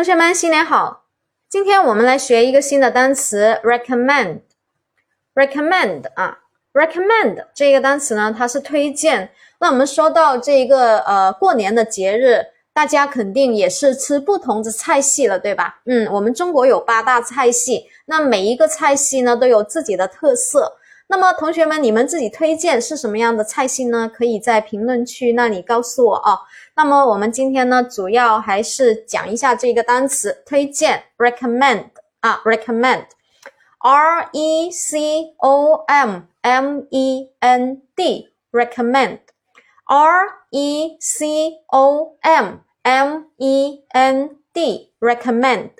同学们，新年好！今天我们来学一个新的单词，recommend。recommend 啊，recommend 这个单词呢，它是推荐。那我们说到这个呃过年的节日，大家肯定也是吃不同的菜系了，对吧？嗯，我们中国有八大菜系，那每一个菜系呢都有自己的特色。那么同学们，你们自己推荐是什么样的菜系呢？可以在评论区那里告诉我哦。那么我们今天呢，主要还是讲一下这个单词推荐，recommend 啊，recommend，r e c o m m e n d，recommend，r e c o m m e n d，recommend。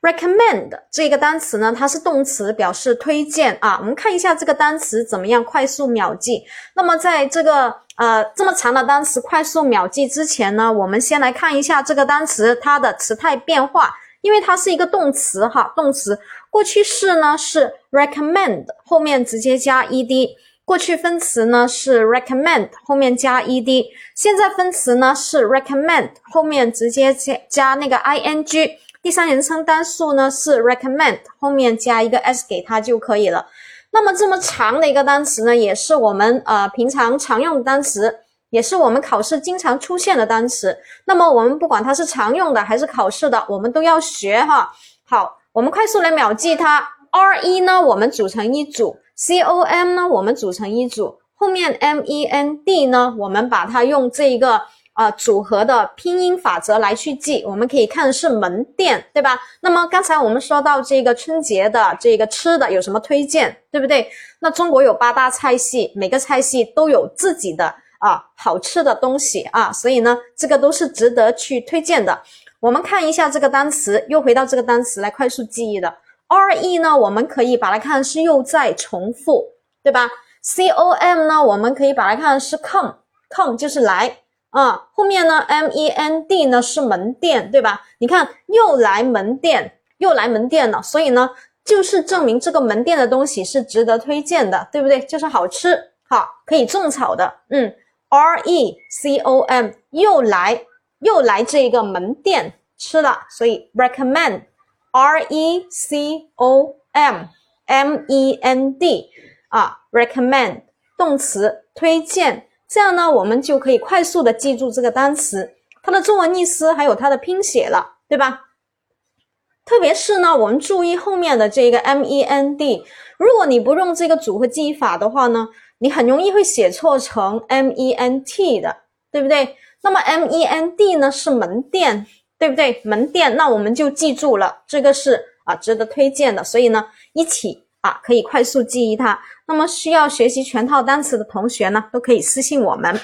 Recommend 这个单词呢，它是动词，表示推荐啊。我们看一下这个单词怎么样快速秒记。那么在这个呃这么长的单词快速秒记之前呢，我们先来看一下这个单词它的词态变化，因为它是一个动词哈，动词过去式呢是 recommend 后面直接加 ed，过去分词呢是 recommend 后面加 ed，现在分词呢是 recommend 后面直接加加那个 ing。第三人称单数呢是 recommend，后面加一个 s 给它就可以了。那么这么长的一个单词呢，也是我们呃平常常用的单词，也是我们考试经常出现的单词。那么我们不管它是常用的还是考试的，我们都要学哈。好，我们快速来秒记它。r e 呢，我们组成一组；c o m 呢，我们组成一组；后面 m e n d 呢，我们把它用这一个。啊，组合的拼音法则来去记，我们可以看是门店，对吧？那么刚才我们说到这个春节的这个吃的有什么推荐，对不对？那中国有八大菜系，每个菜系都有自己的啊好吃的东西啊，所以呢，这个都是值得去推荐的。我们看一下这个单词，又回到这个单词来快速记忆的。R E 呢，我们可以把它看是又在重复，对吧？C O M 呢，我们可以把它看是 come，come 就是来。啊，后面呢？M E N D 呢是门店，对吧？你看又来门店，又来门店了，所以呢，就是证明这个门店的东西是值得推荐的，对不对？就是好吃，好可以种草的。嗯，R E C O M 又来又来这一个门店吃了，所以 recommend，R E C O M M E N D 啊，recommend 动词推荐。这样呢，我们就可以快速的记住这个单词，它的中文意思还有它的拼写了，对吧？特别是呢，我们注意后面的这个 M E N D，如果你不用这个组合记忆法的话呢，你很容易会写错成 M E N T 的，对不对？那么 M E N D 呢是门店，对不对？门店，那我们就记住了，这个是啊值得推荐的，所以呢，一起。可以快速记忆它。那么需要学习全套单词的同学呢，都可以私信我们。